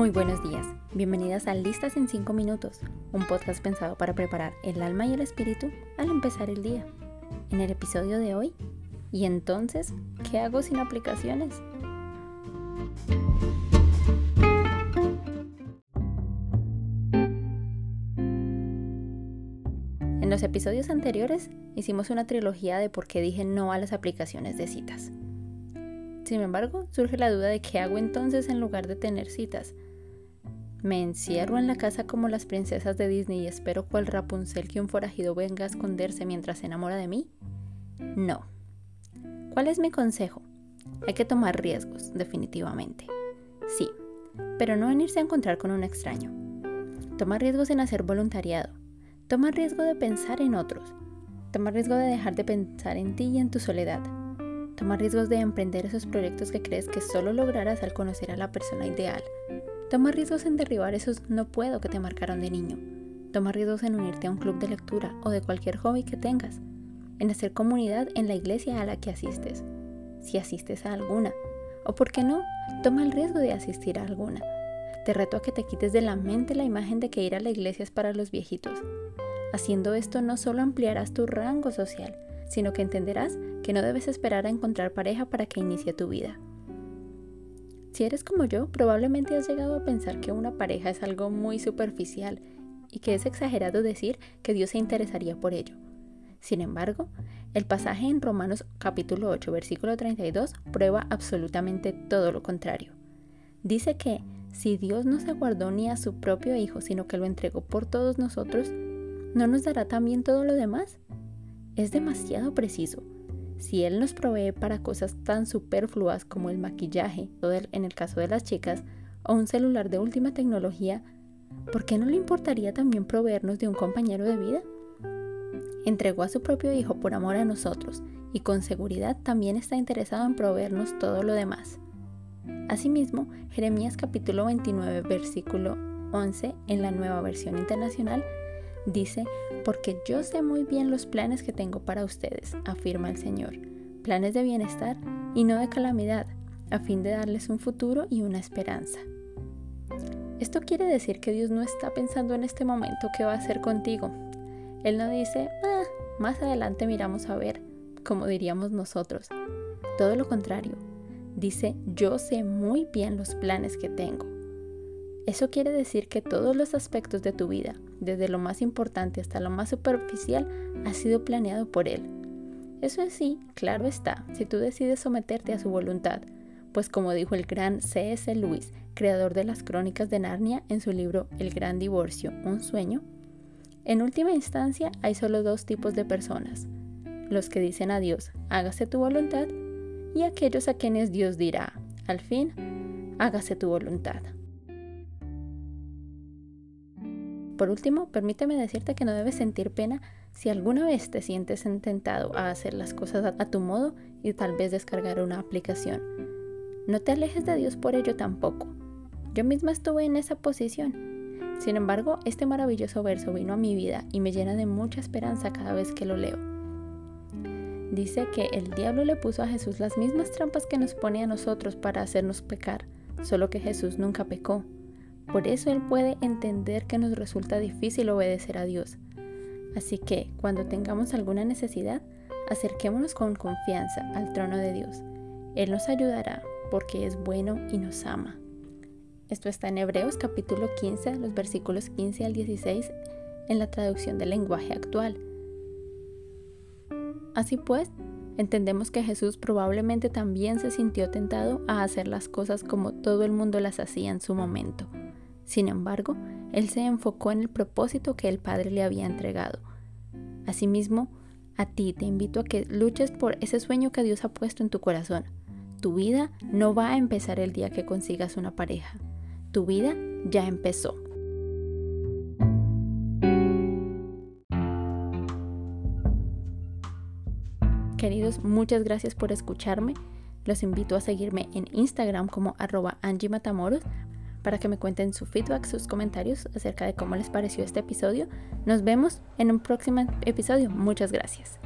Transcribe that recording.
Muy buenos días, bienvenidas a Listas en 5 Minutos, un podcast pensado para preparar el alma y el espíritu al empezar el día. En el episodio de hoy, ¿y entonces qué hago sin aplicaciones? En los episodios anteriores hicimos una trilogía de por qué dije no a las aplicaciones de citas. Sin embargo, surge la duda de qué hago entonces en lugar de tener citas. ¿Me encierro en la casa como las princesas de Disney y espero cual Rapunzel que un forajido venga a esconderse mientras se enamora de mí? No. ¿Cuál es mi consejo? Hay que tomar riesgos, definitivamente. Sí, pero no en irse a encontrar con un extraño. Toma riesgos en hacer voluntariado. Toma riesgo de pensar en otros. Toma riesgo de dejar de pensar en ti y en tu soledad. Toma riesgos de emprender esos proyectos que crees que solo lograrás al conocer a la persona ideal. Toma riesgos en derribar esos no puedo que te marcaron de niño. Toma riesgos en unirte a un club de lectura o de cualquier hobby que tengas. En hacer comunidad en la iglesia a la que asistes. Si asistes a alguna. O por qué no, toma el riesgo de asistir a alguna. Te reto a que te quites de la mente la imagen de que ir a la iglesia es para los viejitos. Haciendo esto no solo ampliarás tu rango social, sino que entenderás que no debes esperar a encontrar pareja para que inicie tu vida. Si eres como yo, probablemente has llegado a pensar que una pareja es algo muy superficial y que es exagerado decir que Dios se interesaría por ello. Sin embargo, el pasaje en Romanos capítulo 8 versículo 32 prueba absolutamente todo lo contrario. Dice que si Dios no se guardó ni a su propio Hijo, sino que lo entregó por todos nosotros, ¿no nos dará también todo lo demás? es demasiado preciso. Si Él nos provee para cosas tan superfluas como el maquillaje, en el caso de las chicas, o un celular de última tecnología, ¿por qué no le importaría también proveernos de un compañero de vida? Entregó a su propio Hijo por amor a nosotros y con seguridad también está interesado en proveernos todo lo demás. Asimismo, Jeremías capítulo 29 versículo 11 en la nueva versión internacional Dice, porque yo sé muy bien los planes que tengo para ustedes, afirma el Señor, planes de bienestar y no de calamidad, a fin de darles un futuro y una esperanza. Esto quiere decir que Dios no está pensando en este momento qué va a hacer contigo. Él no dice, ah, más adelante miramos a ver, como diríamos nosotros. Todo lo contrario, dice, yo sé muy bien los planes que tengo eso quiere decir que todos los aspectos de tu vida, desde lo más importante hasta lo más superficial, ha sido planeado por Él. Eso es sí, claro está, si tú decides someterte a su voluntad, pues como dijo el gran C.S. Lewis, creador de las crónicas de Narnia en su libro El gran divorcio, un sueño, en última instancia hay solo dos tipos de personas, los que dicen a Dios, hágase tu voluntad, y aquellos a quienes Dios dirá, al fin, hágase tu voluntad. Por último, permíteme decirte que no debes sentir pena si alguna vez te sientes intentado a hacer las cosas a, tu modo y tal vez descargar una aplicación. No te alejes de Dios por ello tampoco. Yo misma estuve en esa posición. Sin embargo, este maravilloso verso vino a mi vida y me llena de mucha esperanza cada vez que lo leo. Dice que el diablo le puso a Jesús las mismas trampas que nos pone a nosotros para hacernos pecar, solo que Jesús nunca pecó. Por eso Él puede entender que nos resulta difícil obedecer a Dios. Así que cuando tengamos alguna necesidad, acerquémonos con confianza al trono de Dios. Él nos ayudará porque es bueno y nos ama. Esto está en Hebreos capítulo 15, los versículos 15 al 16 en la traducción del lenguaje actual. Así pues, entendemos que Jesús probablemente también se sintió tentado a hacer las cosas como todo el mundo las hacía en su momento. Sin embargo, él se enfocó en el propósito que el Padre le había entregado. Asimismo, a ti te invito a que luches por ese sueño que Dios ha puesto en tu corazón. Tu vida no va a empezar el día que consigas una pareja. Tu vida ya empezó. Queridos, muchas gracias por escucharme. Los invito a seguirme en Instagram como arroba para que me cuenten su feedback, sus comentarios acerca de cómo les pareció este episodio. Nos vemos en un próximo episodio. Muchas gracias.